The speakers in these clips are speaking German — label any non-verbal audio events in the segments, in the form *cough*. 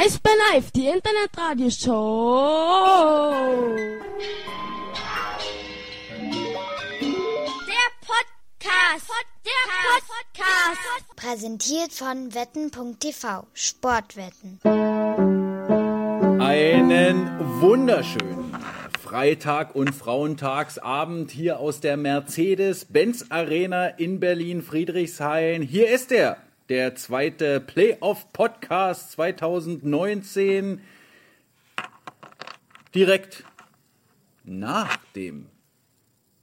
Eisbär Live, die Internetradioshow. Der Podcast. Der Podcast. Präsentiert von wetten.tv. Sportwetten. Einen wunderschönen Freitag und Frauentagsabend hier aus der Mercedes-Benz Arena in Berlin-Friedrichshain. Hier ist er, der zweite Playoff-Podcast 2019. Direkt nach dem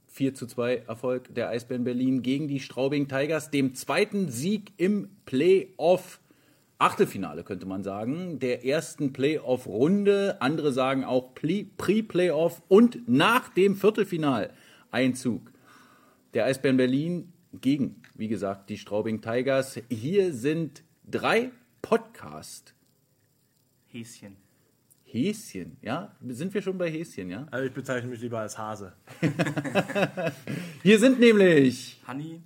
4 zu 2 Erfolg der Eisbären Berlin gegen die Straubing Tigers, dem zweiten Sieg im Playoff Achtelfinale, könnte man sagen, der ersten Playoff-Runde. Andere sagen auch Pre-Playoff und nach dem Viertelfinaleinzug der Eisbären Berlin gegen, wie gesagt, die Straubing Tigers. Hier sind drei Podcast. Häschen. Häschen, ja? Sind wir schon bei Häschen, ja? Also ich bezeichne mich lieber als Hase. *laughs* Hier sind nämlich Hanni.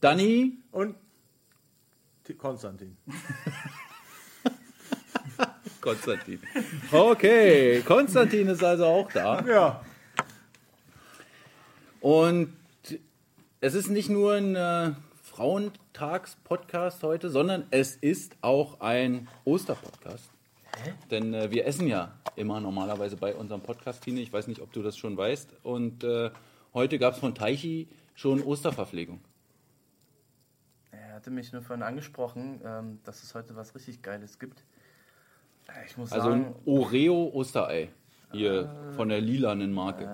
Danny Und T- Konstantin. *laughs* Konstantin. Okay, Konstantin ist also auch da. Ja. Und es ist nicht nur ein äh, Frauentags-Podcast heute, sondern es ist auch ein Osterpodcast. Denn äh, wir essen ja immer normalerweise bei unserem Podcast, Tine. Ich weiß nicht, ob du das schon weißt. Und äh, heute gab es von Teichi schon Osterverpflegung. Er hatte mich nur vorhin angesprochen, ähm, dass es heute was richtig Geiles gibt. Äh, Ich muss Also ein sagen, Oreo-Osterei. Hier von der lilanen Marke.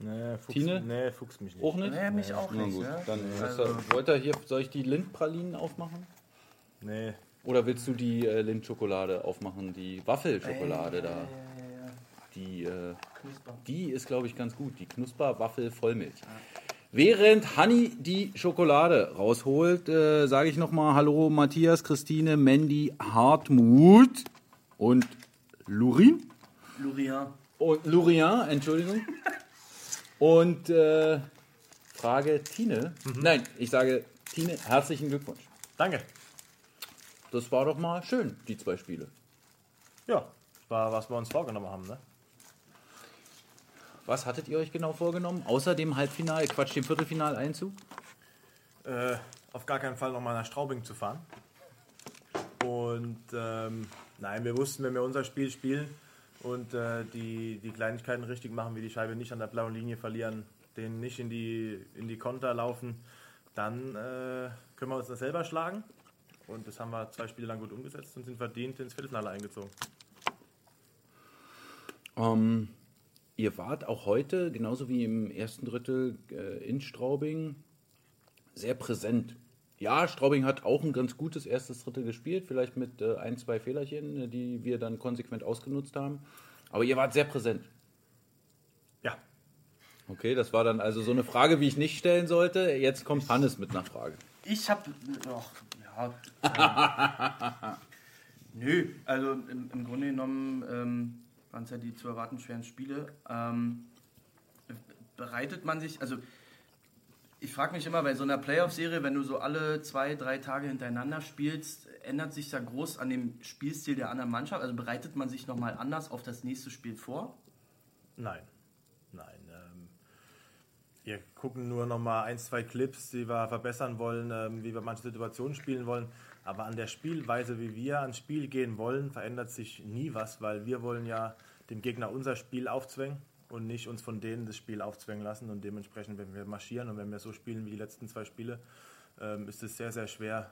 Nee, Fuchs, Tine? Nee, fuchs mich nicht. Auch nicht? nee, mich auch Na nicht. gut, ne? dann also, du, wollt ihr hier, soll ich die Lindpralinen aufmachen? Nee. Oder willst du die äh, Lindschokolade aufmachen, die Waffelschokolade da? ja, ja, ja. Die, äh, Knusper. die ist, glaube ich, ganz gut. Die Knusper-Waffel Vollmilch. Während Hanni die Schokolade rausholt, äh, sage ich nochmal Hallo Matthias, Christine, Mandy, Hartmut und Lurin. Lurian. Und Lurien, Entschuldigung. *laughs* Und äh, frage Tine. Nein, ich sage Tine, herzlichen Glückwunsch. Danke. Das war doch mal schön, die zwei Spiele. Ja, das war, was wir uns vorgenommen haben, ne? Was hattet ihr euch genau vorgenommen? Außer dem Halbfinal, Quatsch, dem Viertelfinaleinzug? Äh, auf gar keinen Fall nochmal nach Straubing zu fahren. Und ähm, nein, wir wussten, wenn wir unser Spiel spielen und äh, die, die Kleinigkeiten richtig machen, wie die Scheibe nicht an der blauen Linie verlieren, den nicht in die, in die Konter laufen, dann äh, können wir uns das selber schlagen. Und das haben wir zwei Spiele lang gut umgesetzt und sind verdient ins Viertelfinale eingezogen. Ähm, ihr wart auch heute, genauso wie im ersten Drittel äh, in Straubing, sehr präsent. Ja, Straubing hat auch ein ganz gutes erstes Drittel gespielt, vielleicht mit äh, ein, zwei Fehlerchen, äh, die wir dann konsequent ausgenutzt haben. Aber ihr wart sehr präsent. Ja, Okay, das war dann also so eine Frage, wie ich nicht stellen sollte. Jetzt kommt Hannes mit einer Frage. Ich habe noch, ja. Ähm, *laughs* nö, also im, im Grunde genommen ähm, waren es ja die zu erwarten schweren Spiele. Ähm, bereitet man sich, also ich frage mich immer bei so einer Playoff-Serie, wenn du so alle zwei, drei Tage hintereinander spielst, ändert sich da groß an dem Spielstil der anderen Mannschaft? Also bereitet man sich nochmal anders auf das nächste Spiel vor? Nein, nein. Ähm, wir gucken nur noch mal ein, zwei Clips, die wir verbessern wollen, ähm, wie wir manche Situationen spielen wollen. Aber an der Spielweise, wie wir ans Spiel gehen wollen, verändert sich nie was, weil wir wollen ja dem Gegner unser Spiel aufzwängen und nicht uns von denen das Spiel aufzwängen lassen. Und dementsprechend, wenn wir marschieren und wenn wir so spielen wie die letzten zwei Spiele, ähm, ist es sehr, sehr schwer,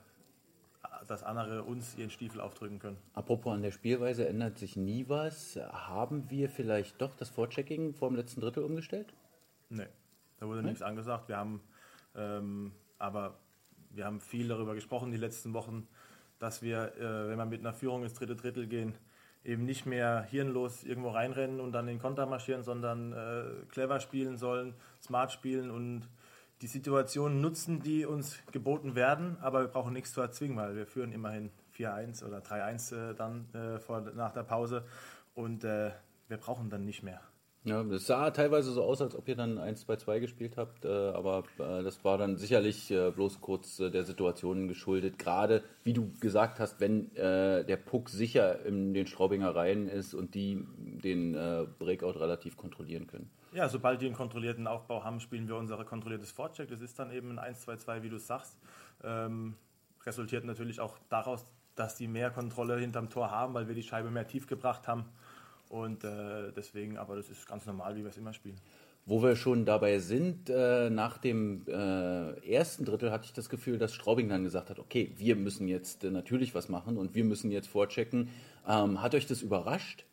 dass andere uns ihren Stiefel aufdrücken können. Apropos an der Spielweise ändert sich nie was. Haben wir vielleicht doch das Vorchecking vor dem letzten Drittel umgestellt? Nee, da wurde nichts angesagt. Wir haben ähm, aber wir haben viel darüber gesprochen die letzten Wochen, dass wir, äh, wenn wir mit einer Führung ins dritte Drittel gehen, eben nicht mehr hirnlos irgendwo reinrennen und dann in den Konter marschieren, sondern äh, clever spielen sollen, smart spielen und die Situationen nutzen, die uns geboten werden, aber wir brauchen nichts zu erzwingen, weil wir führen immerhin 4-1 oder 3-1 äh, dann äh, vor, nach der Pause und äh, wir brauchen dann nicht mehr. Ja, das sah teilweise so aus, als ob ihr dann 1-2-2 gespielt habt, äh, aber äh, das war dann sicherlich äh, bloß kurz äh, der Situation geschuldet. Gerade, wie du gesagt hast, wenn äh, der Puck sicher in den Straubinger Reihen ist und die den äh, Breakout relativ kontrollieren können. Ja, sobald die einen kontrollierten Aufbau haben, spielen wir unser kontrolliertes Vorcheck. Das ist dann eben ein 1-2-2, wie du sagst. Ähm, resultiert natürlich auch daraus, dass die mehr Kontrolle hinterm Tor haben, weil wir die Scheibe mehr tief gebracht haben. Und äh, deswegen, aber das ist ganz normal, wie wir es immer spielen. Wo wir schon dabei sind, äh, nach dem äh, ersten Drittel hatte ich das Gefühl, dass Straubing dann gesagt hat, okay, wir müssen jetzt äh, natürlich was machen und wir müssen jetzt vorchecken. Ähm, hat euch das überrascht?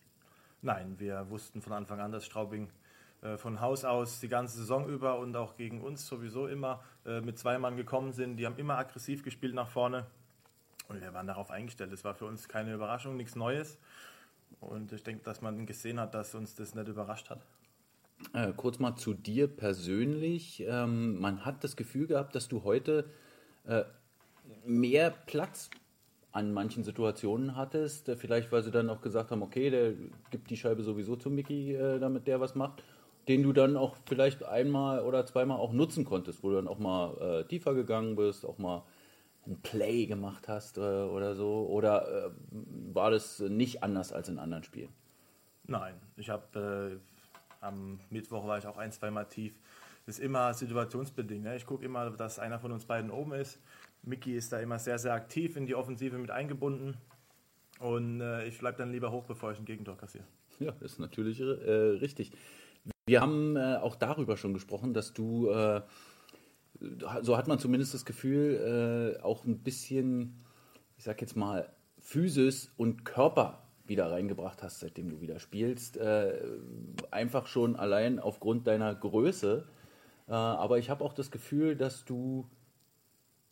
Nein, wir wussten von Anfang an, dass Straubing äh, von Haus aus die ganze Saison über und auch gegen uns sowieso immer äh, mit zwei Mann gekommen sind. Die haben immer aggressiv gespielt nach vorne und wir waren darauf eingestellt. Es war für uns keine Überraschung, nichts Neues. Und ich denke, dass man gesehen hat, dass uns das nicht überrascht hat. Äh, kurz mal zu dir persönlich. Ähm, man hat das Gefühl gehabt, dass du heute äh, mehr Platz an manchen Situationen hattest. Äh, vielleicht, weil sie dann auch gesagt haben, okay, der gibt die Scheibe sowieso zu Mickey, äh, damit der was macht. Den du dann auch vielleicht einmal oder zweimal auch nutzen konntest, wo du dann auch mal äh, tiefer gegangen bist, auch mal ein Play gemacht hast äh, oder so. Oder äh, war das nicht anders als in anderen Spielen? Nein, ich habe äh, am Mittwoch war ich auch ein, zweimal tief. Das ist immer situationsbedingt. Ne? Ich gucke immer, dass einer von uns beiden oben ist. Mickey ist da immer sehr, sehr aktiv in die Offensive mit eingebunden. Und äh, ich bleibe dann lieber hoch, bevor ich ein Gegentor kassiere. Ja, ist natürlich äh, richtig. Wir haben äh, auch darüber schon gesprochen, dass du, so hat man zumindest das Gefühl, äh, auch ein bisschen, ich sag jetzt mal, Physis und Körper wieder reingebracht hast, seitdem du wieder spielst. Äh, einfach schon allein aufgrund deiner Größe. Äh, aber ich habe auch das Gefühl, dass du,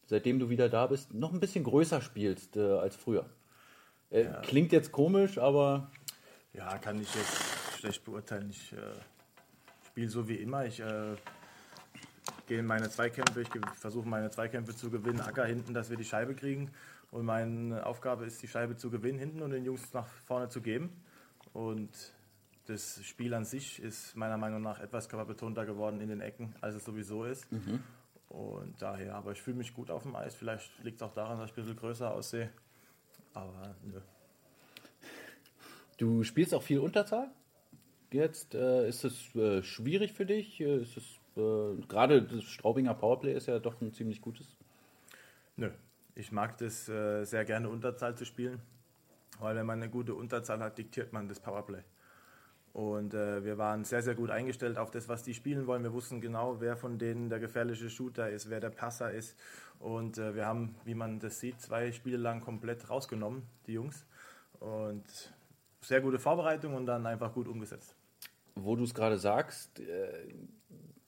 seitdem du wieder da bist, noch ein bisschen größer spielst äh, als früher. Äh, Klingt jetzt komisch, aber Ja, kann ich jetzt schlecht beurteilen. Ich äh, spiele so wie immer. Ich äh, gehe in meine Zweikämpfe, ich versuche meine Zweikämpfe zu gewinnen, Acker hinten, dass wir die Scheibe kriegen. Und meine Aufgabe ist, die Scheibe zu gewinnen hinten und den Jungs nach vorne zu geben. Und das Spiel an sich ist meiner Meinung nach etwas körperbetonter geworden in den Ecken, als es sowieso ist. Und daher, aber ich fühle mich gut auf dem Eis. Vielleicht liegt es auch daran, dass ich ein bisschen größer aussehe. Aber nö. Du spielst auch viel Unterzahl. Jetzt äh, ist es äh, schwierig für dich. Äh, Ist es äh, gerade das Straubinger Powerplay ist ja doch ein ziemlich gutes. Nö, ich mag das äh, sehr gerne Unterzahl zu spielen, weil wenn man eine gute Unterzahl hat, diktiert man das Powerplay. Und äh, wir waren sehr, sehr gut eingestellt auf das, was die spielen wollen. Wir wussten genau, wer von denen der gefährliche Shooter ist, wer der Passer ist. Und äh, wir haben, wie man das sieht, zwei Spiele lang komplett rausgenommen, die Jungs. Und sehr gute Vorbereitung und dann einfach gut umgesetzt. Wo du es gerade sagst, äh,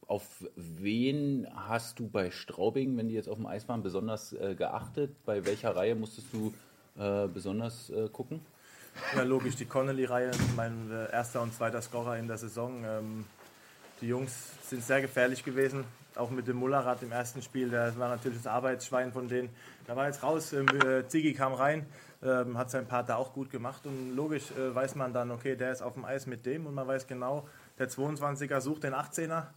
auf wen hast du bei Straubing, wenn die jetzt auf dem Eis waren, besonders äh, geachtet? Bei welcher Reihe musstest du äh, besonders äh, gucken? Ja, logisch, die Connolly-Reihe, mein äh, erster und zweiter Scorer in der Saison. Ähm, die Jungs sind sehr gefährlich gewesen, auch mit dem Mullerat im ersten Spiel. Der war natürlich das Arbeitsschwein von denen. Da war jetzt raus, ähm, äh, Ziggy kam rein, ähm, hat sein Part da auch gut gemacht. Und logisch äh, weiß man dann, okay, der ist auf dem Eis mit dem und man weiß genau, der 22er sucht den 18er.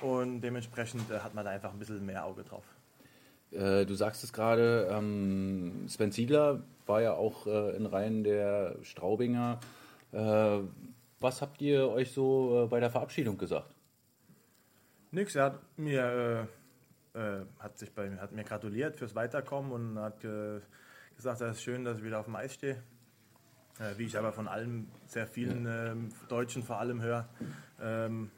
Und dementsprechend äh, hat man da einfach ein bisschen mehr Auge drauf. Äh, du sagst es gerade, ähm, Sven Ziegler war ja auch äh, in Reihen der Straubinger. Äh, was habt ihr euch so äh, bei der Verabschiedung gesagt? Nix, er hat mir, hat sich bei, hat mir gratuliert fürs Weiterkommen und hat gesagt, es ist schön, dass ich wieder auf dem Eis stehe. Wie ich aber von allen, sehr vielen ähm, Deutschen vor allem höre. Ähm,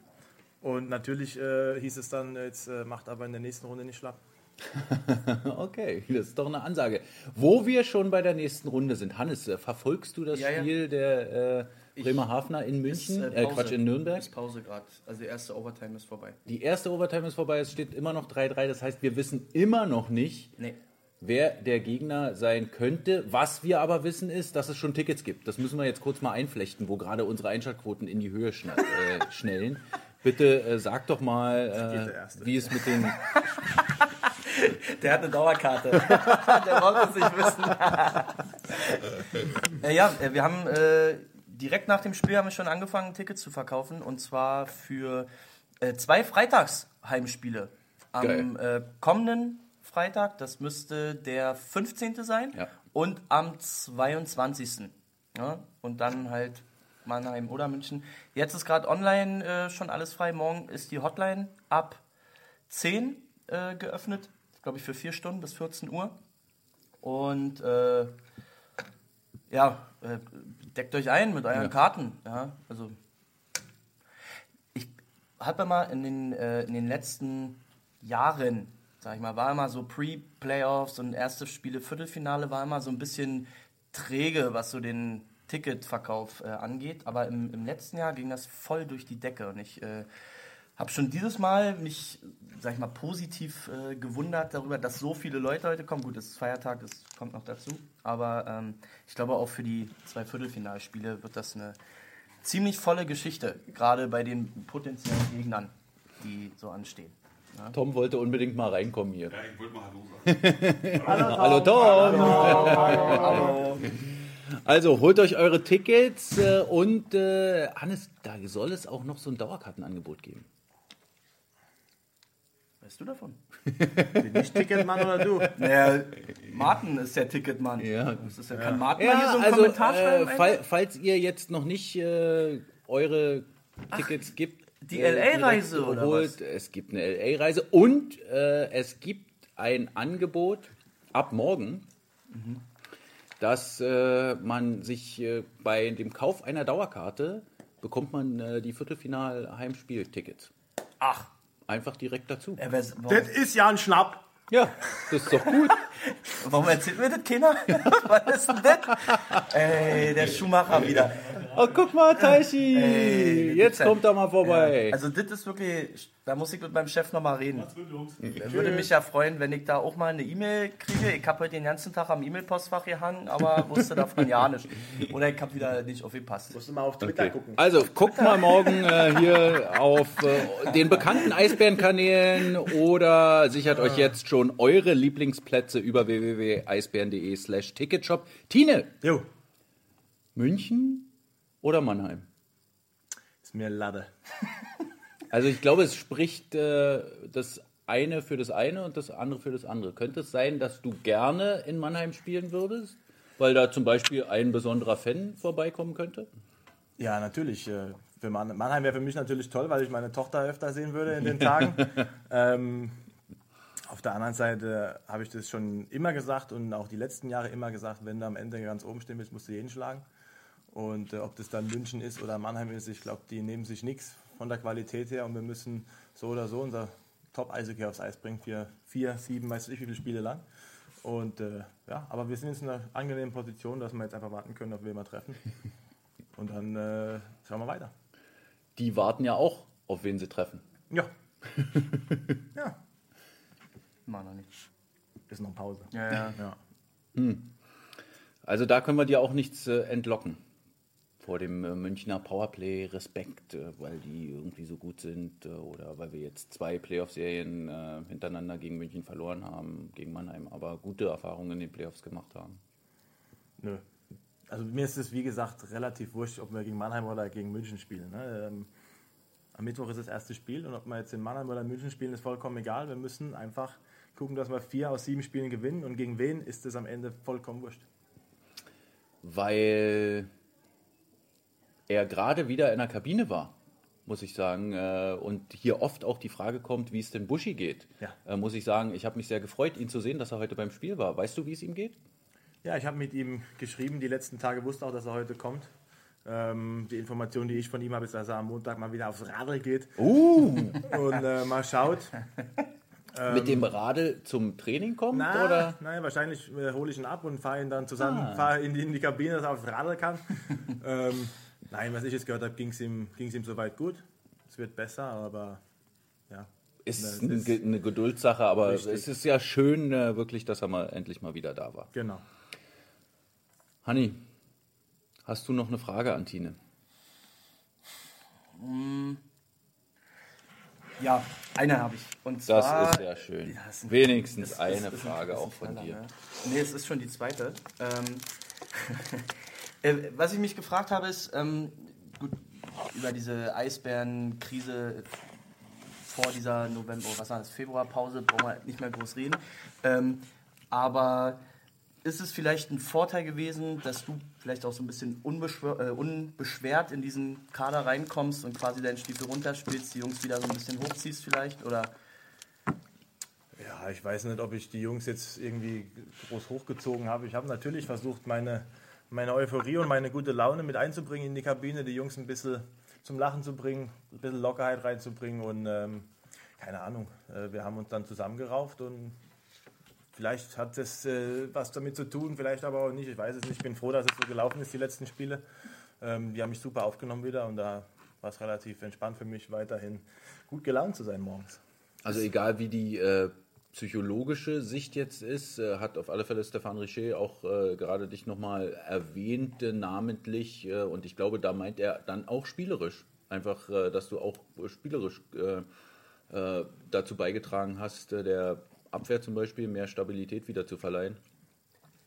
und natürlich äh, hieß es dann, jetzt äh, macht aber in der nächsten Runde nicht schlapp. *laughs* Okay, das ist doch eine Ansage. Wo wir schon bei der nächsten Runde sind, Hannes, äh, verfolgst du das Ja, ja. Spiel der äh, Bremerhavener in Ist, München? äh, Äh, Pause. Quatsch, in Nürnberg? Ist Pause gerade. Also die erste Overtime ist vorbei. Die erste Overtime ist vorbei, es steht immer noch 3-3. Das heißt, wir wissen immer noch nicht, Nee. wer der Gegner sein könnte. Was wir aber wissen ist, dass es schon Tickets gibt. Das müssen wir jetzt kurz mal einflechten, wo gerade unsere Einschaltquoten in die Höhe schna *laughs* äh, schnellen. Bitte äh, sag doch mal, äh, wie es mit den *laughs* Der hat eine Dauerkarte. *laughs* der braucht es nicht wissen. *laughs* äh, ja, äh, wir haben äh, direkt nach dem Spiel haben wir schon angefangen, Tickets zu verkaufen. Und zwar für äh, zwei Freitagsheimspiele. Am äh, kommenden Freitag, das müsste der 15. sein. Ja. Und am 22. Ja? Und dann halt Mannheim oder München. Jetzt ist gerade online äh, schon alles frei. Morgen ist die Hotline ab 10 äh, geöffnet. Glaube ich für vier Stunden bis 14 Uhr. Und äh, ja, äh, deckt euch ein mit euren Ja. Karten. Ja, also ich habe mal in den, äh, in den letzten Jahren, sag ich mal, war immer so Pre-Playoffs und erste Spiele, Viertelfinale war immer so ein bisschen träge, was so den Ticketverkauf äh, angeht. Aber im, im letzten Jahr ging das voll durch die Decke und ich äh, habe schon dieses Mal mich, sag ich mal, positiv äh, gewundert darüber, dass so viele Leute heute kommen. Gut, es ist Feiertag, das kommt noch dazu. Aber ähm, ich glaube auch für die zwei Viertelfinalspiele wird das eine ziemlich volle Geschichte, gerade bei den potenziellen Gegnern, die so anstehen. Tom wollte unbedingt mal reinkommen hier. Ja, ich wollte mal Hallo sagen. *laughs* Hallo Tom! *laughs* Also holt euch eure Tickets äh, und äh, Hannes, da soll es auch noch so ein Dauerkartenangebot geben. Weißt du davon? *laughs* Bin ich Ticketmann oder du? Naja, Martin ist der Ticketmann. Ja. Das ist ja, kann Martin mal hier Ja, so einen also Kommentar schreiben? äh, fall, falls ihr jetzt noch nicht äh, eure Tickets gibt, die äh, LA-Reise oder holt, es gibt eine LA-Reise und äh, es gibt ein Angebot ab morgen, dass äh, man sich äh, bei dem Kauf einer Dauerkarte bekommt man äh, die Viertelfinal-Heimspiel-Tickets. Ach, Einfach direkt dazu. äh, wer- warum, Das ist ja ein Schnapp. Ja, das ist doch gut. *laughs* warum erzählt mir das keiner? *laughs* Was ist denn das? Ey, der Schuhmacher wieder. Oh, guck mal, Taichi, Ey, jetzt kommt er mal vorbei. Also das ist wirklich, da muss ich mit meinem Chef nochmal reden. Würde mich ja freuen, wenn ich da auch mal eine E-Mail kriege. Ich habe heute den ganzen Tag am E-Mail-Postfach gehangen, aber wusste davon ja nicht. Oder ich habe wieder nicht aufgepasst. Musst du mal auf Twitter Okay. gucken. Also guckt mal morgen äh, hier auf äh, den bekannten Eisbärenkanälen oder sichert euch jetzt schon eure Lieblingsplätze über www.eisbären.de slash Ticketshop. Tine, Jo, München oder Mannheim? ist mir Lade. *laughs* Also ich glaube, es spricht äh, das eine für das eine und das andere für das andere. Könnte es sein, dass du gerne in Mannheim spielen würdest? Weil da zum Beispiel ein besonderer Fan vorbeikommen könnte? Ja, natürlich. äh, Für Mann- Mannheim wäre für mich natürlich toll, weil ich meine Tochter öfter sehen würde in den *laughs* Tagen. ähm, auf der anderen Seite habe ich das schon immer gesagt und auch die letzten Jahre immer gesagt, wenn du am Ende ganz oben stehen willst, musst du jeden schlagen. Und äh, ob das dann München ist oder Mannheim ist, ich glaube, die nehmen sich nichts von der Qualität her und wir müssen so oder so unser Top-Eishockey aufs Eis bringen für vier, sieben, weiß ich wie viele Spiele lang. Und äh, ja, aber wir sind jetzt in einer angenehmen Position, dass wir jetzt einfach warten können, ob wir mal treffen. Und dann äh, schauen wir weiter. Die warten ja auch, auf wen sie treffen. Ja. *laughs* ja, Immer noch nicht. ist noch Pause. Ja, ja. Ja. Also da können wir dir auch nichts äh, entlocken. Vor dem äh, Münchner Powerplay Respekt, äh, weil die irgendwie so gut sind äh, oder weil wir jetzt zwei Playoff-Serien hintereinander gegen München verloren haben, gegen Mannheim, aber gute Erfahrungen in den Playoffs gemacht haben. Nö. Also mir ist es, wie gesagt, relativ wurscht, ob wir gegen Mannheim oder gegen München spielen. Ne? Ähm, am Mittwoch ist das erste Spiel und ob wir jetzt in Mannheim oder in München spielen, ist vollkommen egal. Wir müssen einfach gucken, dass wir vier aus sieben Spielen gewinnen und gegen wen ist es am Ende vollkommen wurscht. Weil er gerade wieder in der Kabine war, muss ich sagen. äh, Und hier oft auch die Frage kommt, wie es denn Buschi geht. Ja. Äh, Muss ich sagen, ich habe mich sehr gefreut, ihn zu sehen, dass er heute beim Spiel war. Weißt du, wie es ihm geht? Ja, ich habe mit ihm geschrieben, die letzten Tage wusste auch, dass er heute kommt. Ähm, die Information, die ich von ihm habe, ist, dass er am Montag mal wieder aufs Radl geht Uh, *laughs* und äh, mal schaut. *laughs* mit dem Radl zum Training kommt? Na, oder? Nein, wahrscheinlich äh, hole ich ihn ab und fahre ihn dann zusammen, Ah. fahre in die, in die Kabine, dass er aufs Radl kann. *laughs* ähm, nein, was ich jetzt gehört habe, ging es ihm, ging's ihm soweit gut. Es wird besser, aber ja. Ist Das eine, ist- eine Geduldssache, aber Richtig. es ist ja schön, äh, wirklich, dass er mal endlich mal wieder da war. Genau. Hanni, hast du noch eine Frage an Tine? Ja, eine habe ich. Und Das zwar, ist sehr schön. Ja, ist ein- Wenigstens ist- eine ein- Frage ist ein auch von Knaller, dir. Ne? Nee, es ist schon die zweite. Ähm, *laughs* Äh, was ich mich gefragt habe, ist, ähm, gut, über diese Eisbärenkrise vor dieser November, was war das, Februarpause, brauchen wir nicht mehr groß reden. Ähm, aber ist es vielleicht ein Vorteil gewesen, dass du vielleicht auch so ein bisschen unbeschwer, äh, unbeschwert in diesen Kader reinkommst und quasi deinen Stiefel runterspielst, die Jungs wieder so ein bisschen hochziehst vielleicht? Oder Ja, ich weiß nicht, ob ich die Jungs jetzt irgendwie groß hochgezogen habe. Ich habe natürlich versucht, meine, meine Euphorie und meine gute Laune mit einzubringen in die Kabine, die Jungs ein bisschen zum Lachen zu bringen, ein bisschen Lockerheit reinzubringen und ähm, keine Ahnung, äh, wir haben uns dann zusammengerauft und vielleicht hat das äh, was damit zu tun, vielleicht aber auch nicht. Ich weiß es nicht. Ich bin froh, dass es so gelaufen ist, die letzten Spiele. Ähm, die haben mich super aufgenommen wieder und da war es relativ entspannt für mich, weiterhin gut gelaunt zu sein morgens. Also egal wie die äh, psychologische Sicht jetzt ist, äh, hat auf alle Fälle Stefan Richer auch äh, gerade dich nochmal erwähnt, äh, namentlich. Äh, und ich glaube, da meint er dann auch spielerisch. Einfach, äh, dass du auch spielerisch dazu beigetragen hast, der Abwehr zum Beispiel mehr Stabilität wieder zu verleihen.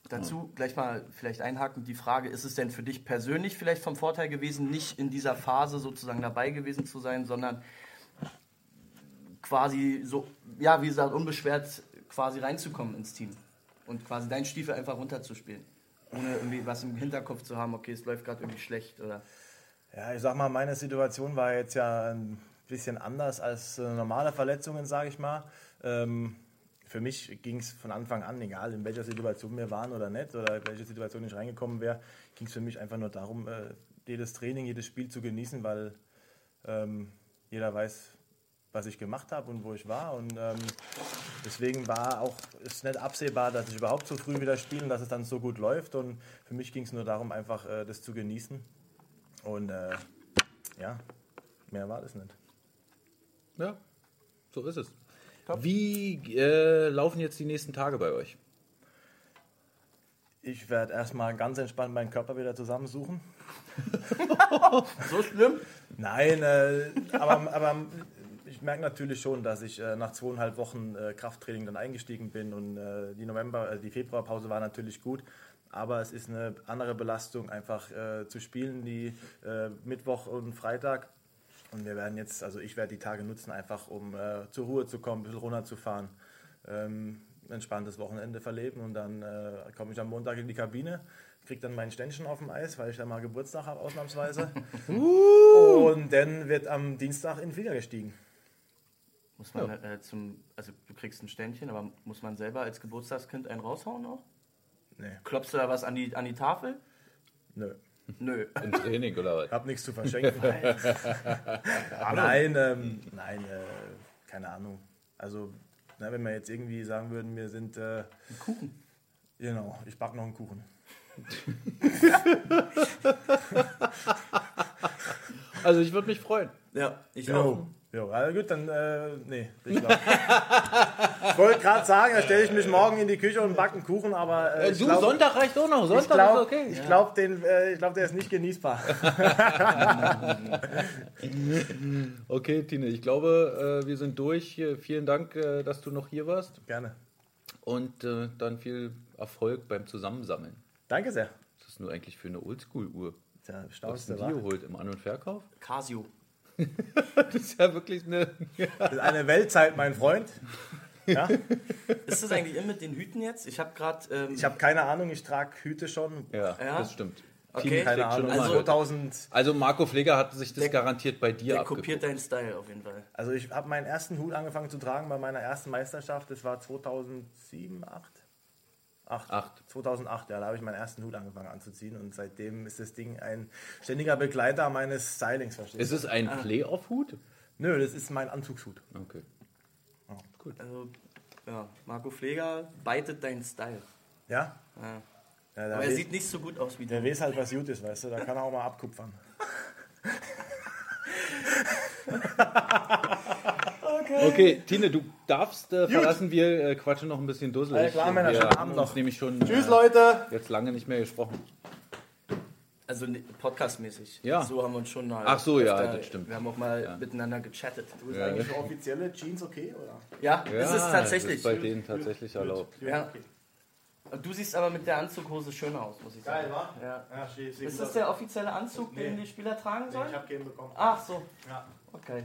dazu gleich mal vielleicht einhaken die Frage, ist es denn für dich persönlich vielleicht vom Vorteil gewesen, nicht in dieser Phase sozusagen dabei gewesen zu sein, sondern quasi so, ja, wie gesagt, unbeschwert quasi reinzukommen ins Team und quasi deinen Stiefel einfach runterzuspielen, ohne irgendwie was im Hinterkopf zu haben, okay, es läuft gerade irgendwie schlecht oder... Ja, ich sag mal, meine Situation war jetzt ja ein bisschen anders als äh, normale Verletzungen, sage ich mal. Ähm, für mich ging es von Anfang an, egal in welcher Situation wir waren oder nicht, oder in welche Situation ich reingekommen wäre, ging es für mich einfach nur darum, äh, jedes Training, jedes Spiel zu genießen, weil ähm, jeder weiß, was ich gemacht habe und wo ich war. Und ähm, deswegen war auch es nicht absehbar, dass ich überhaupt so früh wieder spiele und dass es dann so gut läuft. Und für mich ging es nur darum, einfach äh, das zu genießen. Und äh, ja, mehr war das nicht. Ja, so ist es. Wie äh, laufen jetzt die nächsten Tage bei euch? Ich werde erstmal ganz entspannt meinen Körper wieder zusammensuchen. *laughs* So schlimm? Nein, äh, aber, aber ich merke natürlich schon, dass ich äh, nach zweieinhalb Wochen äh, Krafttraining dann eingestiegen bin und äh, die November, äh, die Februarpause war natürlich gut. Aber es ist eine andere Belastung, einfach äh, zu spielen, die äh, Mittwoch und Freitag. Und wir werden jetzt, also ich werde die Tage nutzen, einfach um zur Ruhe zu kommen, ein bisschen runterzufahren, ähm, ein entspanntes Wochenende verleben und dann komme ich am Montag in die Kabine, kriege dann mein Ständchen auf dem Eis, weil ich dann mal Geburtstag habe, ausnahmsweise. *laughs* und dann wird am Dienstag in den Flieger gestiegen. Muss man äh, zum, also du kriegst ein Ständchen, aber muss man selber als Geburtstagskind einen raushauen auch? Nee, Klopfst du da was an die, an die Tafel? nö. Nö. Im Training oder was? Ich habe nichts zu verschenken. *laughs* nein, ähm, nein, äh, keine Ahnung. Also, na, wenn wir jetzt irgendwie sagen würden, wir sind. Äh, Kuchen. Genau, ich backe noch einen Kuchen. Also ich würde mich freuen. Ja, ich auch. Jo also gut, dann, äh, nee, ich glaub. Ich wollte gerade sagen, da stelle ich mich morgen in die Küche und backe einen Kuchen, aber. Äh, ich du, glaub- Sonntag reicht auch noch. Sonntag Ich glaube, ist okay. ich glaub, den, äh, ich glaub, der ist nicht genießbar. *laughs* Okay, Tine, ich glaube, äh, wir sind durch. Äh, Vielen Dank, äh, dass du noch hier warst. Gerne. Und äh, dann viel Erfolg beim Zusammensammeln. Danke sehr. Was ist nur eigentlich für eine Oldschool-Uhr? Der Was du die geholt im An- und Verkauf? Casio. *laughs* Das ist ja wirklich eine. Das ist eine Weltzeit, mein Freund. Ja? Ist das eigentlich immer mit den Hüten jetzt? Ich habe gerade. Ähm, Ich habe keine Ahnung, ich trage Hüte schon. Ja, Ja? das stimmt. Okay. Tine Keine Ahnung, also 2000. also Marco Pfleger hat sich das Der- garantiert bei dir der abgeguckt. kopiert deinen Style auf jeden Fall. Also ich habe meinen ersten Hut angefangen zu tragen bei meiner ersten Meisterschaft. Das war 2007, 8? 8. Acht. 2008, ja, da habe ich meinen ersten Hut angefangen anzuziehen und seitdem ist das Ding ein ständiger Begleiter meines Stylings, verstehst Ist du? es ein Playoff-Hut? Nö, das ist mein Anzugshut. Okay. Also, ja, Marco Pfleger beitet deinen Style. Ja? Ja. ja der, Aber er weiß, sieht nicht so gut aus wie der du. weiß halt, was gut ist, weißt du, da kann er auch mal abkupfern. *laughs* Okay, Tine, du darfst äh, verlassen. Wir äh, quatschen noch ein bisschen dusselig. Alles klar, Männer, wir schönen haben Abend noch. nämlich schon Tschüss, äh, Leute! jetzt lange nicht mehr gesprochen. Also ne, podcastmäßig. Ja. So haben wir uns schon mal. Ach so, ja, öfter- das stimmt. Wir haben auch mal miteinander gechattet. Ist Ja. eigentlich für offizielle Jeans okay, oder? Ja, Ja, es ist tatsächlich. Das ist bei denen tatsächlich erlaubt. ja. Du siehst aber mit der Anzughose schön aus, muss ich sagen. Geil, wa? Ja. Ja, Ist das der offizielle Anzug, den Nee. die Spieler tragen Nee, sollen? ich hab keinen bekommen. Ach so, Ja. okay.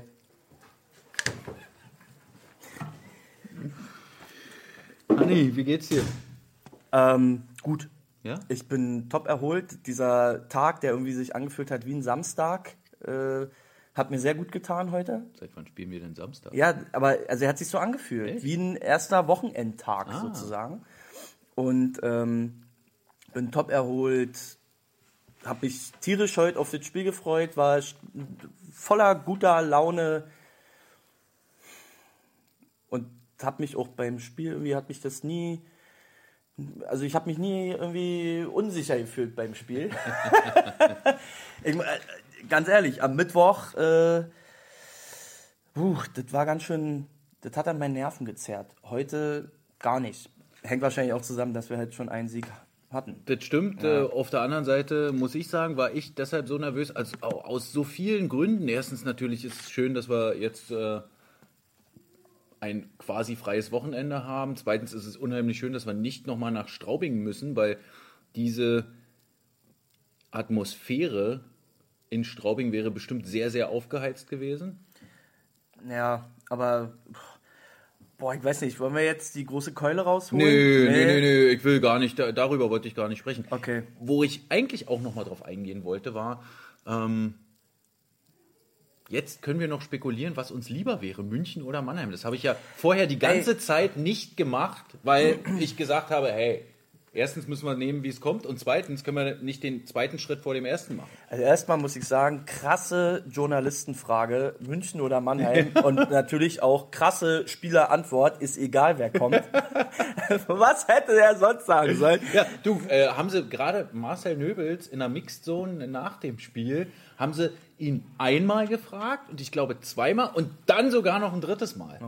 Hanni, wie geht's dir? Ähm, gut. Ja? Ich bin top erholt. Dieser Tag, der irgendwie sich angefühlt hat wie ein Samstag, äh, hat mir sehr gut getan heute. Seit wann spielen wir denn Samstag? Ja, aber also er hat sich so angefühlt, Echt? wie ein erster Wochenendtag Ah. sozusagen. Und ähm, bin top erholt, habe mich tierisch heute auf das Spiel gefreut, war voller guter Laune und habe mich auch beim Spiel irgendwie hat mich das nie also ich habe mich nie irgendwie unsicher gefühlt beim Spiel. *laughs* ich, äh, ganz ehrlich, am Mittwoch äh, Puh, das war ganz schön, das hat an meinen Nerven gezerrt. Heute gar nicht. Hängt wahrscheinlich auch zusammen, dass wir halt schon einen Sieg hatten. Das stimmt. Äh, auf der anderen Seite muss ich sagen, war ich deshalb so nervös, also au- aus so vielen Gründen. Erstens natürlich ist es schön, dass wir jetzt äh, ein quasi freies Wochenende haben. Zweitens ist es unheimlich schön, dass wir nicht nochmal nach Straubing müssen, weil diese Atmosphäre in Straubing wäre bestimmt sehr, sehr aufgeheizt gewesen. Ja, aber boah, ich weiß nicht, wollen wir jetzt die große Keule rausholen? Nö, nö, nö, nö, ich will gar nicht, da, darüber wollte ich gar nicht sprechen. Okay. Wo ich eigentlich auch nochmal drauf eingehen wollte, war, ähm, jetzt können wir noch spekulieren, was uns lieber wäre, München oder Mannheim. Das habe ich ja vorher die ganze Ey. Zeit nicht gemacht, weil ich gesagt habe, hey, erstens müssen wir nehmen, wie es kommt und zweitens können wir nicht den zweiten Schritt vor dem ersten machen. Also erstmal muss ich sagen, krasse Journalistenfrage, München oder Mannheim *laughs* und natürlich auch krasse Spielerantwort, ist egal wer kommt. *laughs* Was hätte er sonst sagen sollen? Ja, du, äh, haben sie gerade Marcel Nöbels in der Mixed Zone nach dem Spiel, haben sie ihn einmal gefragt und ich glaube zweimal und dann sogar noch ein drittes Mal.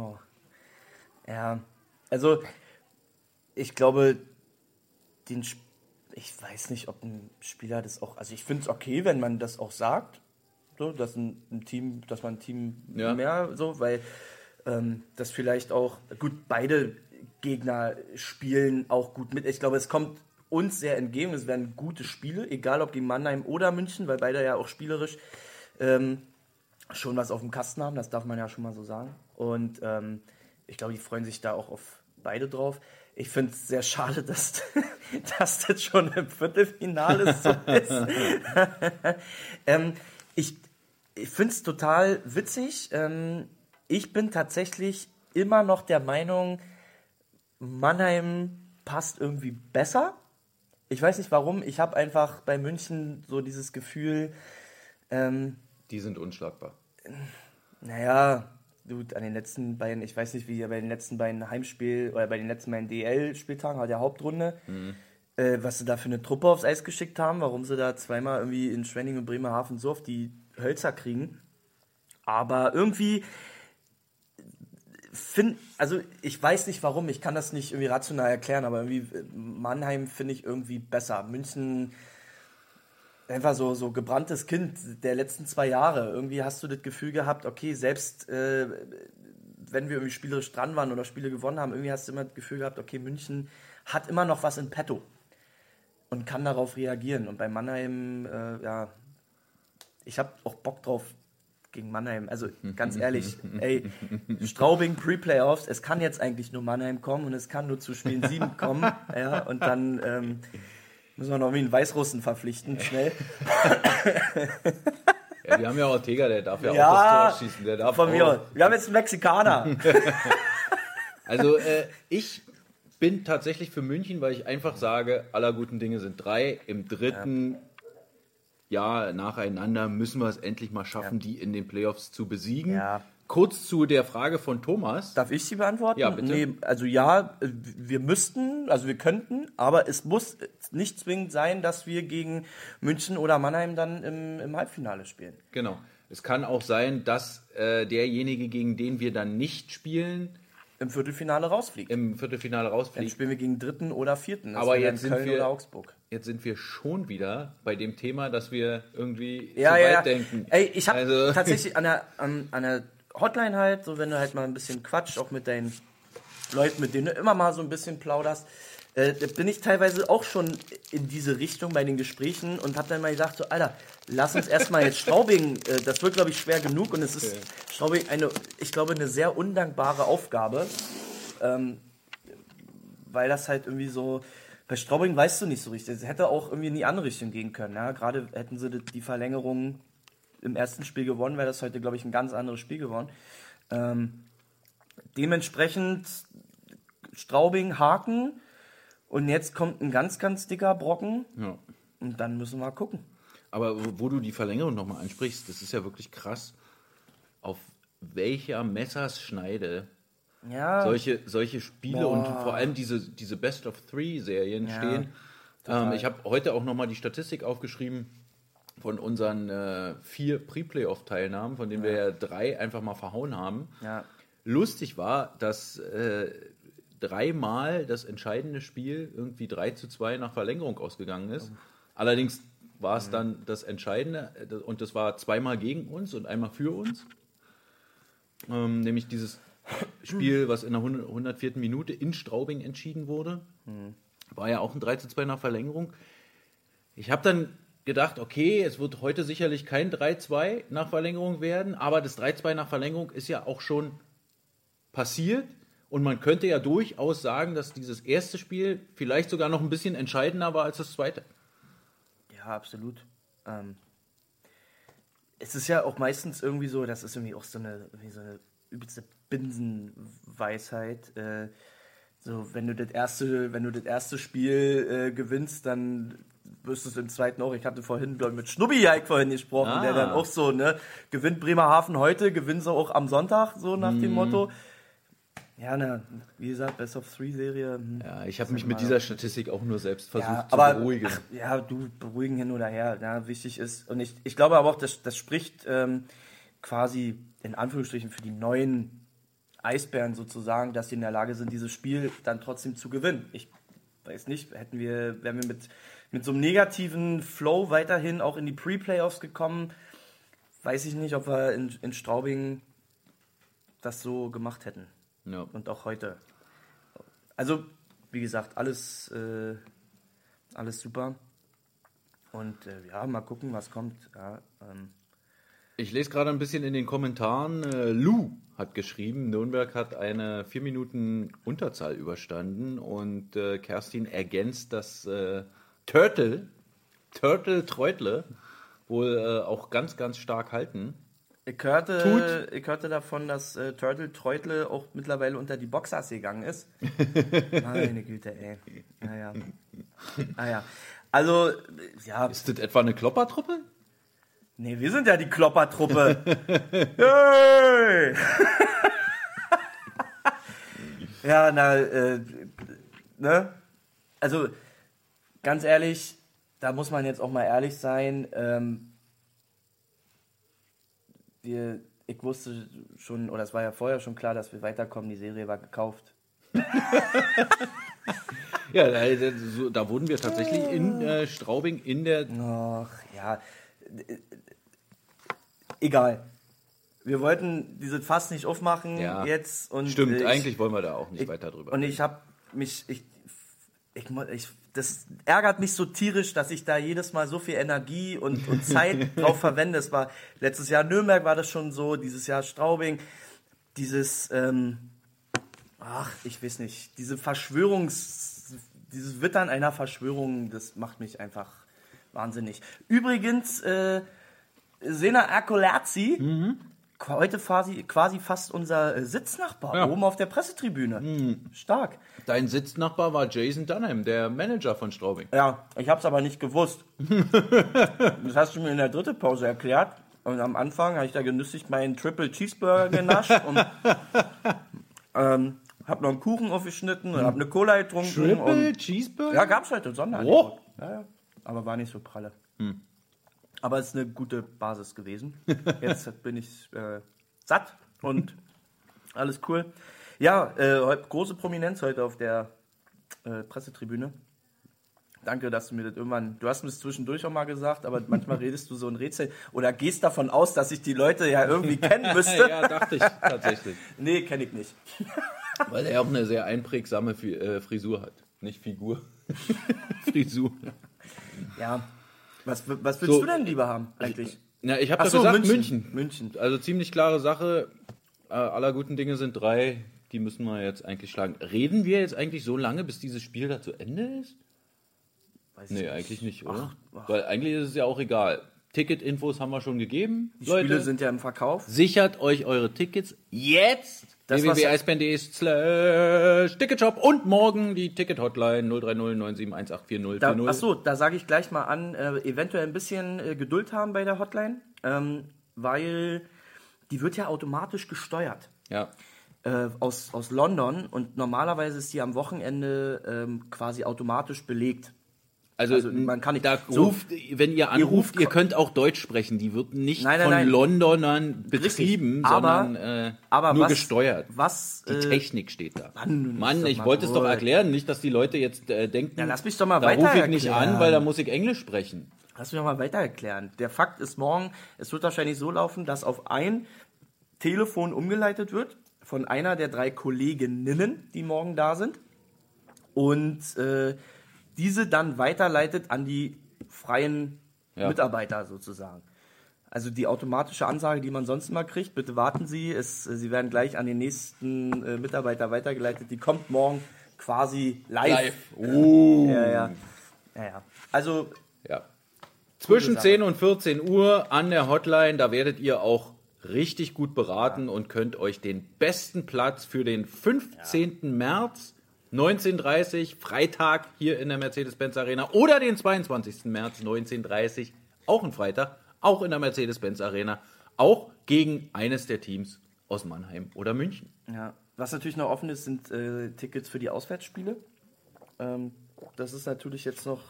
Ja, also ich glaube, den, ich weiß nicht, ob ein Spieler das auch, also ich finde es okay, wenn man das auch sagt, so, dass ein, ein Team, dass man ein Team Ja. mehr so, weil ähm, das vielleicht auch, gut, beide Gegner spielen auch gut mit. Ich glaube, es kommt uns sehr entgegen, es werden gute Spiele, egal ob gegen Mannheim oder München, weil beide ja auch spielerisch ähm, schon was auf dem Kasten haben, das darf man ja schon mal so sagen. Und ähm, ich glaube, die freuen sich da auch auf beide drauf. Ich finde es sehr schade, dass, *laughs* dass das schon im Viertelfinale so ist. *laughs* ähm, ich ich finde es total witzig. Ähm, ich bin tatsächlich immer noch der Meinung, Mannheim passt irgendwie besser. Ich weiß nicht warum. Ich habe einfach bei München so dieses Gefühl, ähm, Die sind unschlagbar. naja, gut, an den letzten beiden, ich weiß nicht, wie bei den letzten beiden Heimspiel oder bei den letzten beiden DL-Spieltagen, der Hauptrunde, äh, was sie da für eine Truppe aufs Eis geschickt haben, warum sie da zweimal irgendwie in Schwenning und Bremerhaven so auf die Hölzer kriegen. Aber irgendwie find, also ich weiß nicht warum, ich kann das nicht irgendwie rational erklären, aber irgendwie äh, Mannheim finde ich irgendwie besser. München einfach so, so gebranntes Kind der letzten zwei Jahre. Irgendwie hast du das Gefühl gehabt, okay, selbst äh, wenn wir irgendwie spielerisch dran waren oder Spiele gewonnen haben, irgendwie hast du immer das Gefühl gehabt, okay, München hat immer noch was in petto und kann darauf reagieren. Und bei Mannheim, äh, ja, ich habe auch Bock drauf gegen Mannheim. Also ganz *laughs* ehrlich, ey, Straubing Pre-Playoffs, es kann jetzt eigentlich nur Mannheim kommen und es kann nur zu Spielen 7 kommen. *laughs* Ja, und dann ähm, müssen wir noch irgendwie einen Weißrussen verpflichten, schnell. *laughs* Ja, wir haben ja Ortega, der darf ja, Ja, auch das Tor schießen. Der darf Von auch. mir. aus. Wir haben jetzt einen Mexikaner. *laughs* Also äh, ich bin tatsächlich für München, weil ich einfach sage, aller guten Dinge sind drei. Im dritten Jahr nacheinander müssen wir es endlich mal schaffen, die in den Playoffs zu besiegen. Ja. Kurz zu der Frage von Thomas. Darf ich sie beantworten? Ja, bitte. Nee, also ja, wir müssten, also wir könnten, aber es muss nicht zwingend sein, dass wir gegen München oder Mannheim dann im, im Halbfinale spielen. Genau. Es kann auch sein, dass äh, derjenige, gegen den wir dann nicht spielen, Im Viertelfinale rausfliegt. im Viertelfinale Dann rausfliegt. spielen wir gegen Dritten oder Vierten. Das Aber dann jetzt sind Köln wir- oder Augsburg. Jetzt sind wir schon wieder bei dem Thema, dass wir irgendwie Ja, zu ja, weit ja. denken. Ey, ich habe Also- *laughs* tatsächlich an der, an, an der Hotline halt, so wenn du halt mal ein bisschen quatscht, auch mit deinen Leuten, mit denen du immer mal so ein bisschen plauderst, äh, da bin ich teilweise auch schon in diese Richtung bei den Gesprächen und habe dann mal gesagt, so, Alter, lass uns erstmal jetzt Straubing, äh, das wird, glaube ich, schwer genug und es ist Straubing eine, ich glaube, eine sehr undankbare Aufgabe, ähm, weil das halt irgendwie so, bei Straubing weißt du nicht so richtig, es hätte auch irgendwie in die andere Richtung gehen können, ja, gerade hätten sie die Verlängerung im ersten Spiel gewonnen, wäre das heute, glaube ich, ein ganz anderes Spiel geworden. Ähm, dementsprechend Straubing, Haken und jetzt kommt ein ganz, ganz dicker Brocken Ja. und dann müssen wir gucken. Aber wo, wo du die Verlängerung nochmal ansprichst, das ist ja wirklich krass, auf welcher Messerschneide Ja, solche, solche Spiele und vor allem diese, diese Best of Three-Serien Ja, stehen. Ähm, ich habe heute auch nochmal die Statistik aufgeschrieben von unseren äh, vier Pre-Playoff-Teilnahmen, von denen wir ja drei einfach mal verhauen haben. ja, Lustig war, dass äh, dreimal das entscheidende Spiel irgendwie 3 zu 2 nach Verlängerung ausgegangen ist. Allerdings war es dann das Entscheidende äh, und das war zweimal gegen uns und einmal für uns. Ähm, nämlich dieses Spiel, was in der 100 104. Minute in Straubing entschieden wurde. War ja auch ein 3 zu 2 nach Verlängerung. Ich habe dann gedacht, okay, es wird heute sicherlich kein 3-2 nach Verlängerung werden, aber das 3-2 nach Verlängerung ist ja auch schon passiert und man könnte ja durchaus sagen, dass dieses erste Spiel vielleicht sogar noch ein bisschen entscheidender war als das zweite. ja, absolut. Ähm, es ist ja auch meistens irgendwie so, das ist irgendwie auch so eine, so eine übelste Binsenweisheit. Äh, so, wenn du das erste, wenn du das erste Spiel äh, gewinnst, dann wirst du es im zweiten auch. Ich hatte vorhin, glaube ich, mit Schnubbi Jaik vorhin gesprochen, Ah. der dann auch so, ne, gewinnt Bremerhaven heute, gewinnt sie auch am Sonntag, so nach dem Motto. Ja, na, wie gesagt, Best of Three Serie. hm. Ja, ich habe mich mit dieser Statistik auch nur selbst versucht Ja, zu aber beruhigen. ach, ja, du beruhigen hin oder her. Ja, wichtig ist und ich, ich glaube aber auch, dass das spricht ähm, quasi in Anführungsstrichen für die neuen Eisbären sozusagen, dass sie in der Lage sind, dieses Spiel dann trotzdem zu gewinnen. Ich weiß nicht, hätten wir, wären wir mit mit so einem negativen Flow weiterhin auch in die Pre-Playoffs gekommen, weiß ich nicht, ob wir in, in Straubing das so gemacht hätten ja. und auch heute. Also, wie gesagt, alles, äh, alles super. Und äh, ja, mal gucken, was kommt. Ja, ähm, Ich lese gerade ein bisschen in den Kommentaren. Äh, Lou hat geschrieben, Nürnberg hat eine vier Minuten Unterzahl überstanden und äh, Kerstin ergänzt, dass äh, Turtle, Turtle Treutle wohl äh, auch ganz, ganz stark halten. ich, hörte, ich hörte davon, dass äh, Turtle Treutle auch mittlerweile unter die Boxers gegangen ist. *laughs* Meine Güte, ey. Naja. Naja. Also, ja, Ist das etwa eine Kloppertruppe? nee, wir sind ja die Kloppertruppe. *laughs* hey! *laughs* ja, na, äh, ne? Also, ganz ehrlich, da muss man jetzt auch mal ehrlich sein. Ähm, wir, ich wusste schon, oder es war ja vorher schon klar, dass wir weiterkommen. Die Serie war gekauft. *laughs* Ja, da, da, wurden wir tatsächlich in äh, Straubing in der. Ach, ja. Egal. Wir wollten dieses Fass nicht aufmachen Ja. jetzt. Und Stimmt, ich, eigentlich wollen wir da auch nicht ich, weiter drüber. Und ich habe mich, ich, ich, ich, das ärgert mich so tierisch, dass ich da jedes Mal so viel Energie und, und Zeit *laughs* drauf verwende. Es war letztes Jahr Nürnberg war das schon so, dieses Jahr Straubing, dieses, ähm, ach, ich weiß nicht, diese Verschwörungs, dieses Wittern einer Verschwörung, das macht mich einfach wahnsinnig. Übrigens, äh, Sena Erkolerzi, heute quasi, quasi fast unser äh, Sitznachbar, Ja. oben auf der Pressetribüne. Stark. Dein Sitznachbar war Jason Dunham, der Manager von Straubing. Ja, ich hab's aber nicht gewusst. *laughs* das hast du mir in der dritten Pause erklärt. Und am Anfang habe ich da genüsslich meinen Triple Cheeseburger genascht und *laughs* ähm, hab noch einen Kuchen aufgeschnitten und hab eine Cola getrunken. und Cheeseburger? Ja, gab's heute Sonntag. Oh. Ja, ja. Aber war nicht so pralle. Aber es ist eine gute Basis gewesen. *laughs* Jetzt bin ich äh, satt und *laughs* alles cool. Ja, äh, große Prominenz heute auf der äh, Pressetribüne. Danke, dass du mir das irgendwann. Du hast mir das zwischendurch auch mal gesagt, aber manchmal *laughs* redest du so ein Rätsel oder gehst davon aus, dass ich die Leute ja irgendwie kennen müsste. ja, dachte ich tatsächlich. Nee, kenne ich nicht. Weil er auch eine sehr einprägsame äh, Frisur hat. Nicht Figur. Frisur. Ja. Was, was willst So. du denn lieber haben, eigentlich? Na, ich habe Ach doch so, gesagt München. München. München. Also ziemlich klare Sache. Äh, aller guten Dinge sind drei. Die müssen wir jetzt eigentlich schlagen. Reden wir jetzt eigentlich so lange, bis dieses Spiel da zu Ende ist? Weiß Nee, ich eigentlich nicht, oder? ach. Weil eigentlich ist es ja auch egal. Ticket-Infos haben wir schon gegeben. Die Leute, Spiele sind ja im Verkauf. sichert euch eure Tickets jetzt. Das, www.eisbären.de slash Ticketshop und morgen die Ticket-Hotline 030 97184040. Da, achso, da sage ich gleich mal an, äh, eventuell ein bisschen äh, Geduld haben bei der Hotline, ähm, weil die wird ja automatisch gesteuert Ja. äh, aus, aus London und normalerweise ist die am Wochenende ähm, quasi automatisch belegt. Also, Also, man kann nicht- da so- ruft, wenn ihr anruft, ruft- ihr könnt auch Deutsch sprechen. Die wird nicht Nein, nein, von nein. Londonern betrieben, Aber- sondern äh, aber nur was- gesteuert. was, Die äh, Technik steht da. Mann, Mann doch ich wollte es doch erklären, nicht, dass die Leute jetzt äh, denken, Ja, lass mich doch mal da weiter rufe ich nicht erklären. an, weil da muss ich Englisch sprechen. Lass mich noch mal weiter erklären. Der Fakt ist morgen, es wird wahrscheinlich so laufen, dass auf ein Telefon umgeleitet wird von einer der drei Kolleginnen, die morgen da sind. Und äh, diese dann weiterleitet an die freien Ja. Mitarbeiter sozusagen. Also die automatische Ansage, die man sonst immer kriegt, bitte warten Sie, es, äh, Sie werden gleich an den nächsten äh, Mitarbeiter weitergeleitet, die kommt morgen quasi live. Uh. Ja, ja. ja, ja. Also Ja. Zwischen Sache. 10 und 14 Uhr an der Hotline, da werdet ihr auch richtig gut beraten und könnt euch den besten Platz für den 15. März 1930 Freitag hier in der Mercedes-Benz Arena oder den 22. März 1930 auch ein Freitag, auch in der Mercedes-Benz Arena, auch gegen eines der Teams aus Mannheim oder München. Ja, was natürlich noch offen ist, sind äh, Tickets für die Auswärtsspiele. Ähm, das ist natürlich jetzt noch,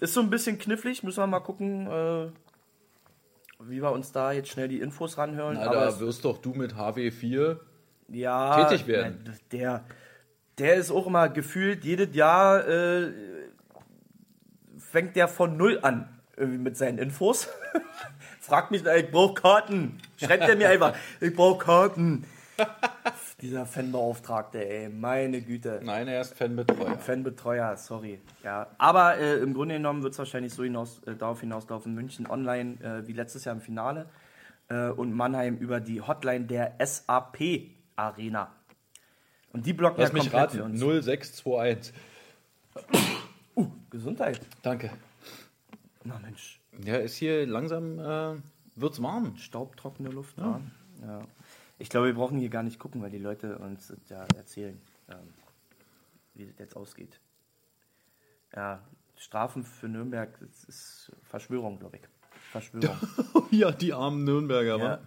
ist so ein bisschen knifflig, müssen wir mal gucken, äh, wie wir uns da jetzt schnell die Infos ranhören. Na, Aber da wirst doch du mit HW4 ja, tätig werden. Der, der ist auch immer gefühlt, jedes Jahr äh, fängt der von null an irgendwie mit seinen Infos. *laughs* Fragt mich, ich brauche Karten. Schreibt er mir einfach, ich brauche Karten. *laughs* Dieser Fanbeauftragte, ey, meine Güte. Nein, er ist Fanbetreuer. Fanbetreuer, sorry. Ja, aber äh, im Grunde genommen wird es wahrscheinlich so hinaus, äh, darauf hinauslaufen, München online äh, wie letztes Jahr im Finale äh, und Mannheim über die Hotline der SAP Arena. Und die blocken Lass ja mich raten, für uns. 0621. Gesundheit. Danke. Na Mensch, Ja, ist hier langsam, äh, wird's warm. staubtrockene Luft. Ja. Ja. Ich glaube, wir brauchen hier gar nicht gucken, weil die Leute uns ja erzählen, ähm, wie das jetzt ausgeht. Ja, Strafen für Nürnberg, das ist Verschwörung, glaube ich. Verschwörung. *laughs* ja, die armen Nürnberger, Ja. wa?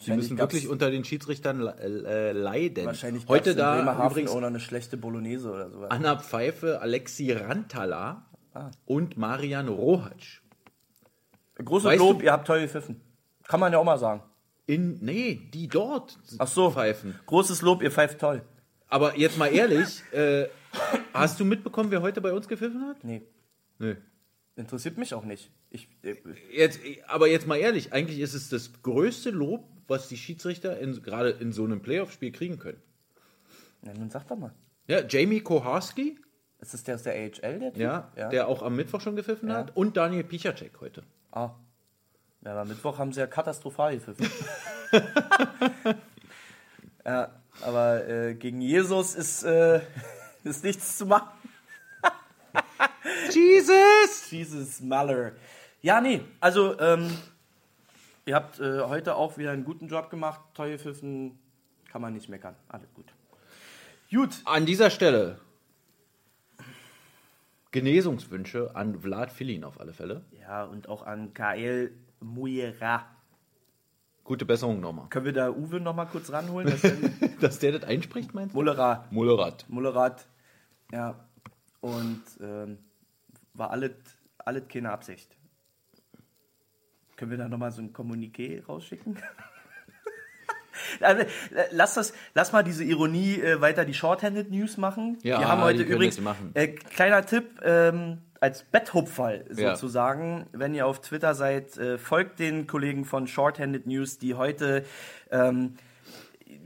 Wahrscheinlich müssen wirklich unter den Schiedsrichtern äh, leiden. Wahrscheinlich Heute da übrigens auch noch eine schlechte Bolognese oder sowas. Anna Pfeife, Alexi Rantala Ah. und Marian Rohatsch. Großes weißt Lob, du- ihr habt toll gepfiffen. Kann man ja auch mal sagen. In, nee, die dort Ach so. pfeifen. Großes Lob, ihr pfeift toll. Aber jetzt mal ehrlich, äh, hast du mitbekommen, wer heute bei uns gepfiffen hat? Nee, Nee. interessiert mich auch nicht. Ich, äh, Jetzt, aber jetzt mal ehrlich, eigentlich ist es das größte Lob, was die Schiedsrichter gerade in so einem Playoff-Spiel kriegen können. na, nun sag doch mal. Ja, Jamie Koharski, Ist das der aus der AHL, der Typ? ja, der auch am Mittwoch schon gepfiffen Ja. hat, und Daniel Pichacek heute. Ah. Ja, aber Mittwoch haben sie ja katastrophal gepfiffen. *laughs* ja, aber äh, gegen Jesus ist, äh, *laughs* ist nichts zu machen. Jesus! Jesus Muller. Ja, nee, also ähm, ihr habt äh, heute auch wieder einen guten Job gemacht. Toll gepfiffen, kann man nicht meckern. Alles gut. Gut, An dieser Stelle Genesungswünsche an Vlad Filin auf alle Fälle. ja, und auch an KL Muera. Gute Besserung nochmal. Können wir da Uwe noch mal kurz ranholen? Dass der *laughs* Dass der das einspricht, meinst du? Mullera. Mullerat. Mullerat. Ja. Und ähm, war alles, alles keine Absicht. Können wir da nochmal so ein Kommuniqué rausschicken? *laughs* Also, lass, das, lass mal diese Ironie äh, weiter die Shorthanded News machen. Ja, wir haben heute übrigens. Äh, kleiner Tipp ähm, als Betthupferl Ja. sozusagen, wenn ihr auf Twitter seid, äh, folgt den Kollegen von Shorthanded News, die heute ähm,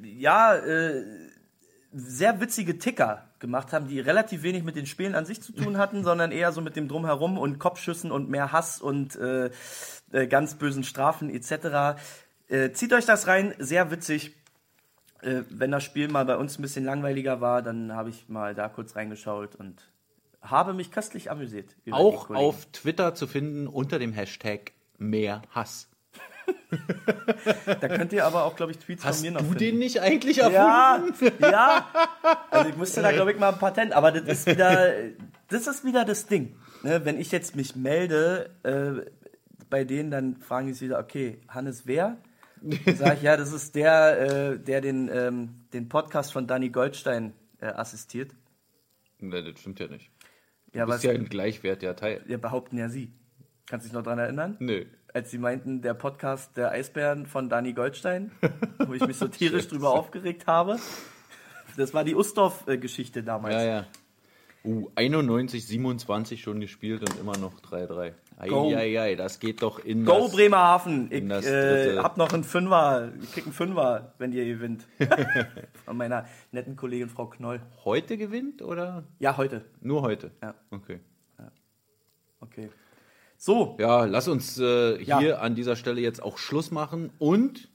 ja äh, sehr witzige Ticker gemacht haben, die relativ wenig mit den Spielen an sich zu tun hatten, *laughs* sondern eher so mit dem Drumherum und Kopfschüssen und mehr Hass und äh, äh, ganz bösen Strafen etc. Äh, zieht euch das rein, sehr witzig. Äh, wenn das Spiel mal bei uns ein bisschen langweiliger war, dann habe ich mal da kurz reingeschaut und habe mich köstlich amüsiert. Auch auf Twitter zu finden unter dem Hashtag mehr Hass. *laughs* Da könnt ihr aber auch, glaube ich, Tweets Hast von mir du noch finden. den nicht eigentlich Ja, erfunden? ja. Also ich musste da, glaube ich, mal ein Patent. Aber das ist wieder, das ist wieder das Ding. Ne, wenn ich jetzt mich melde äh, bei denen, dann fragen die sich wieder, okay, Hannes wer? Dann sage ich, ja, das ist der, äh, der den, ähm, den Podcast von Danny Goldstein äh, assistiert. Nee, das stimmt ja nicht. Du Ja, bist was ja ein gleichwertiger Teil. ja, behaupten ja sie. Kannst du dich noch dran erinnern? Nö. Als sie meinten, der Podcast der Eisbären von Danny Goldstein, wo ich mich so *laughs* tierisch drüber aufgeregt habe. Das war die Ustorf-Geschichte damals. Ja, ja. Uh, 91, 27 schon gespielt und immer noch 3-3. Go. Eieiei, das geht doch in Go das... Bremerhaven! Ich äh, hab noch einen Fünfer. Ich krieg einen Fünfer, wenn ihr gewinnt. *laughs* Von meiner netten Kollegin Frau Knoll. Heute gewinnt oder Ja, heute. nur heute? Ja. Okay. Okay. So, Ja, lass uns äh, Ja. hier an dieser Stelle jetzt auch Schluss machen und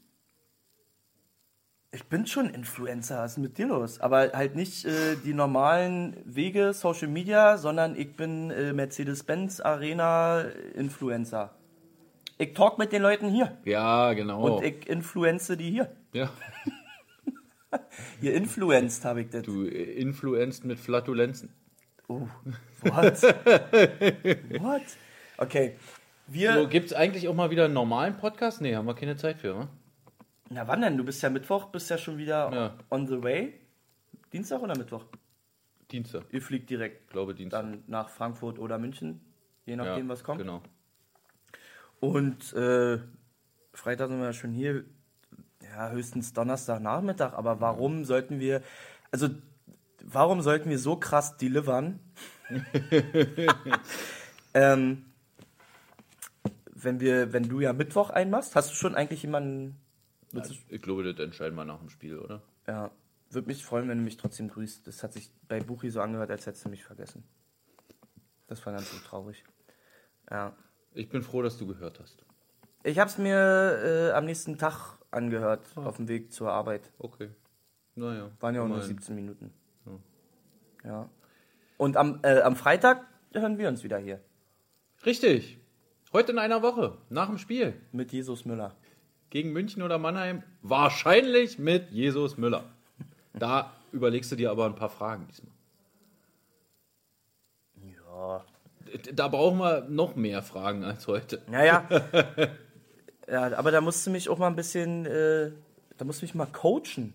ich bin schon Influencer. Was ist mit dir los? Aber halt nicht äh, die normalen Wege, Social Media, sondern ich bin äh, Mercedes-Benz Arena Influencer. Ich talk mit den Leuten hier. ja, genau. Und ich influenze die hier. ja, *laughs* Ihr influenced, habe ich das. du äh, influenzt mit Flatulenzen. Oh, what? *laughs* what? Okay. Wir. So, Gibt es eigentlich auch mal wieder einen normalen Podcast? Nee, haben wir keine Zeit für, ne? Na wann denn? Du bist ja Mittwoch, bist ja schon wieder Ja. on the way. Dienstag oder Mittwoch? Dienstag, Ihr fliegt direkt ich glaube Dienstag. dann nach Frankfurt oder München, je nachdem, ja, was kommt. Genau. Und äh, Freitag sind wir ja schon hier, ja, höchstens Donnerstagnachmittag. Aber warum sollten wir, also warum sollten wir so krass delivern? *laughs* ähm, wenn wir, wenn du ja Mittwoch einmachst, hast du schon eigentlich jemanden, du- Ich glaube, das entscheiden wir nach dem Spiel, oder? ja, würde mich freuen, wenn du mich trotzdem grüßt. Das hat sich bei Buchi so angehört, als hättest du mich vergessen. Das war ganz so traurig. Ja. Ich bin froh, dass du gehört hast. Ich habe es mir äh, am nächsten Tag angehört, auf dem Weg zur Arbeit. Okay. Naja. Waren ja auch nur immerhin. 17 Minuten. Ja. Und am, äh, am Freitag hören wir uns wieder hier Richtig. Heute in einer Woche, nach dem Spiel. mit Jesus Müller. Gegen München oder Mannheim? Wahrscheinlich mit Jesus Müller. Da überlegst du dir aber ein paar Fragen diesmal. Ja. Da brauchen wir noch mehr Fragen als heute. Naja. *laughs* ja, aber da musst du mich auch mal ein bisschen, äh, da musst du mich mal coachen.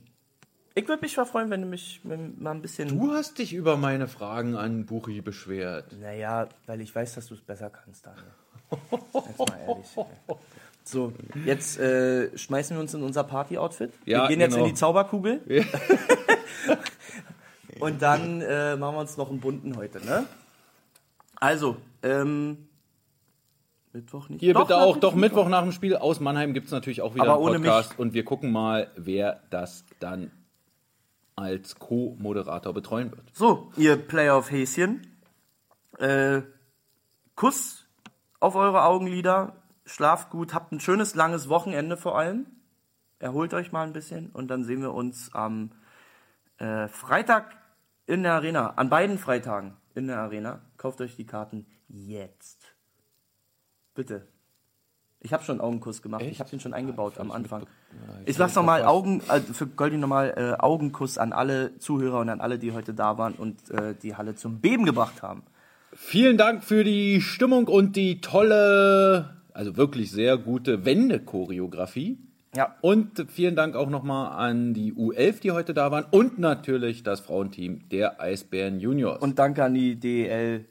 Ich würde mich mal freuen, wenn du mich mal ein bisschen. Du hast dich über meine Fragen an Buchi beschwert. Naja, weil ich weiß, dass du es besser kannst, Daniel. Jetzt mal ehrlich. So, jetzt äh, schmeißen wir uns in unser Party-Outfit. Ja, wir gehen jetzt genau. in die Zauberkugel. *laughs* Und dann äh, machen wir uns noch einen bunten heute, ne? Also, ähm, Mittwoch nicht. Hier bitte nach auch, doch. Mittwoch nach dem Spiel aus Mannheim gibt es natürlich auch wieder Aber einen Podcast und wir gucken mal, wer das dann als Co-Moderator betreuen wird. So, ihr Playoff-Häschen. Äh, Kuss auf eure Augenlider. Schlaft gut. Habt ein schönes, langes Wochenende vor allem. Erholt euch mal ein bisschen. Und dann sehen wir uns am äh, Freitag in der Arena. An beiden Freitagen in der Arena. Kauft euch die Karten jetzt. Bitte. Ich habe schon einen Augenkuss gemacht. Ich habe den schon eingebaut am Anfang. Ich sag's nochmal, Augen, also für Goldi nochmal äh, Augenkuss an alle Zuhörer und an alle, die heute da waren und äh, die Halle zum Beben gebracht haben. Vielen Dank für die Stimmung und die tolle, also wirklich sehr gute Wende-Choreografie. Ja. Und vielen Dank auch nochmal an die U11, die heute da waren und natürlich das Frauenteam der Eisbären Juniors. Und danke an die DL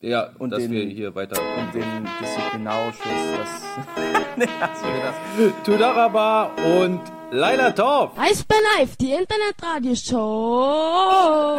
ja, und dass den- wir hier weiter. und den Disziplinarausschuss. Das *laughs* nee, hast du gedacht. Tudaraba und Laila Torf. Eisbär Live, die Internetradioshow.